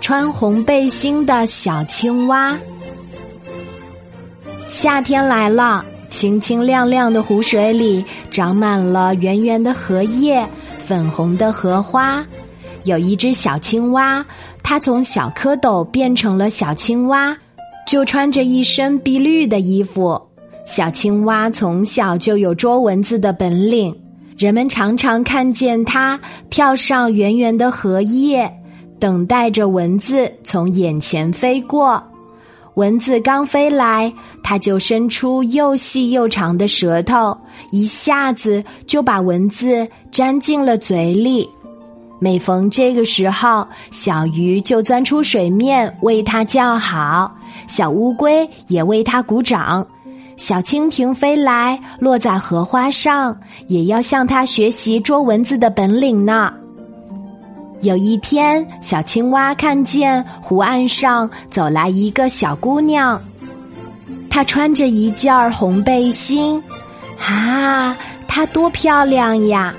穿红背心的小青蛙。夏天来了，清清亮亮的湖水里长满了圆圆的荷叶、粉红的荷花。有一只小青蛙，它从小蝌蚪变成了小青蛙，就穿着一身碧绿的衣服。小青蛙从小就有捉蚊子的本领。人们常常看见它跳上圆圆的荷叶，等待着蚊子从眼前飞过。蚊子刚飞来，它就伸出又细又长的舌头，一下子就把蚊子粘进了嘴里。每逢这个时候，小鱼就钻出水面为它叫好，小乌龟也为它鼓掌。小蜻蜓飞来，落在荷花上，也要向它学习捉蚊子的本领呢。有一天，小青蛙看见湖岸上走来一个小姑娘，她穿着一件红背心，啊，她多漂亮呀！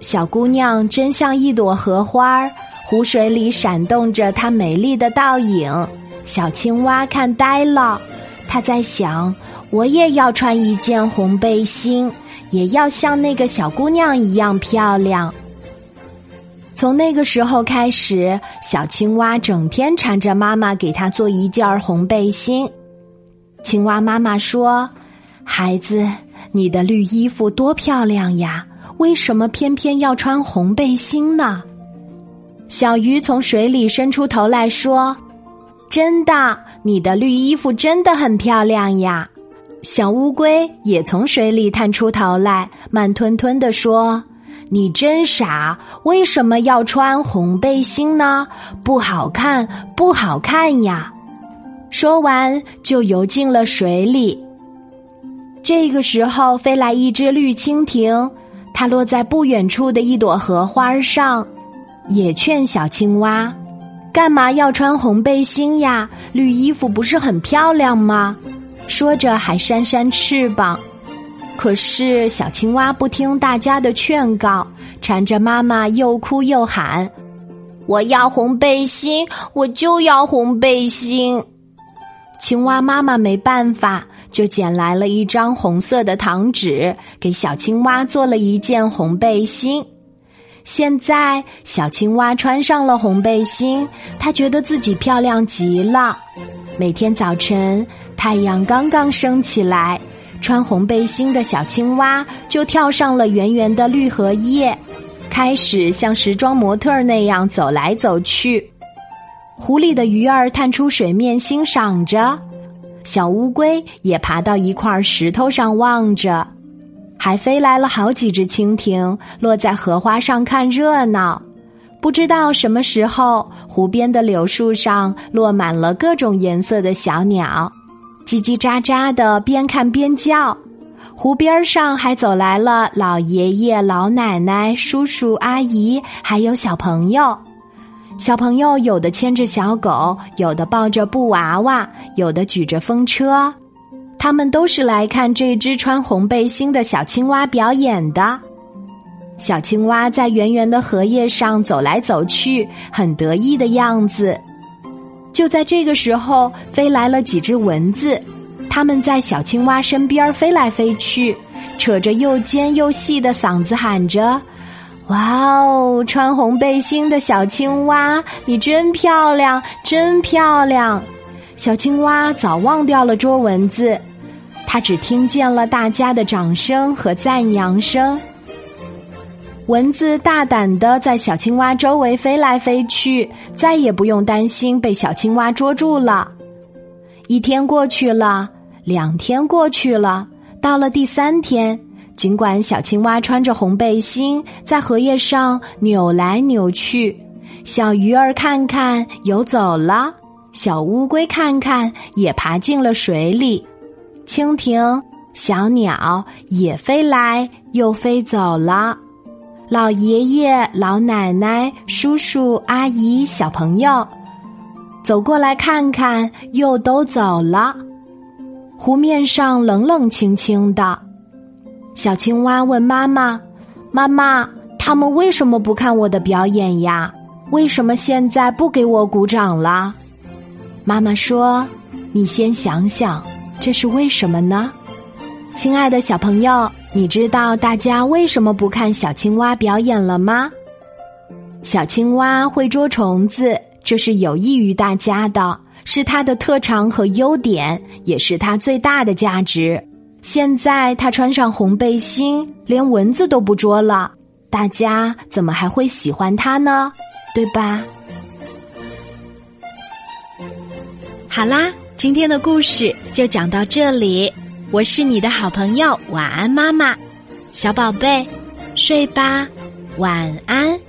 小姑娘真像一朵荷花，湖水里闪动着她美丽的倒影。小青蛙看呆了。他在想，我也要穿一件红背心，也要像那个小姑娘一样漂亮。从那个时候开始，小青蛙整天缠着妈妈给他做一件红背心。青蛙妈妈说：“孩子，你的绿衣服多漂亮呀，为什么偏偏要穿红背心呢？”小鱼从水里伸出头来说。真的，你的绿衣服真的很漂亮呀！小乌龟也从水里探出头来，慢吞吞地说：“你真傻，为什么要穿红背心呢？不好看，不好看呀！”说完就游进了水里。这个时候，飞来一只绿蜻蜓，它落在不远处的一朵荷花上，也劝小青蛙。干嘛要穿红背心呀？绿衣服不是很漂亮吗？说着还扇扇翅膀。可是小青蛙不听大家的劝告，缠着妈妈又哭又喊：“我要红背心，我就要红背心！”青蛙妈妈没办法，就捡来了一张红色的糖纸，给小青蛙做了一件红背心。现在，小青蛙穿上了红背心，它觉得自己漂亮极了。每天早晨，太阳刚刚升起来，穿红背心的小青蛙就跳上了圆圆的绿荷叶，开始像时装模特那样走来走去。湖里的鱼儿探出水面欣赏着，小乌龟也爬到一块石头上望着。还飞来了好几只蜻蜓，落在荷花上看热闹。不知道什么时候，湖边的柳树上落满了各种颜色的小鸟，叽叽喳喳的边看边叫。湖边上还走来了老爷爷、老奶奶、叔叔阿姨，还有小朋友。小朋友有的牵着小狗，有的抱着布娃娃，有的举着风车。他们都是来看这只穿红背心的小青蛙表演的。小青蛙在圆圆的荷叶上走来走去，很得意的样子。就在这个时候，飞来了几只蚊子，它们在小青蛙身边飞来飞去，扯着又尖又细的嗓子喊着：“哇哦，穿红背心的小青蛙，你真漂亮，真漂亮！”小青蛙早忘掉了捉蚊子。它只听见了大家的掌声和赞扬声。蚊子大胆的在小青蛙周围飞来飞去，再也不用担心被小青蛙捉住了。一天过去了，两天过去了，到了第三天，尽管小青蛙穿着红背心在荷叶上扭来扭去，小鱼儿看看游走了，小乌龟看看也爬进了水里。蜻蜓、小鸟也飞来又飞走了，老爷爷、老奶奶、叔叔阿姨、小朋友走过来看看，又都走了。湖面上冷冷清清的，小青蛙问妈妈：“妈妈，他们为什么不看我的表演呀？”为什么现在不给我鼓掌了？妈妈说：“你先想想，这是为什么呢？”亲爱的小朋友，你知道大家为什么不看小青蛙表演了吗？小青蛙会捉虫子，这是有益于大家的，是它的特长和优点，也是它最大的价值。现在它穿上红背心，连蚊子都不捉了，大家怎么还会喜欢它呢？对吧？好啦，今天的故事就讲到这里。我是你的好朋友，晚安，妈妈，小宝贝，睡吧，晚安。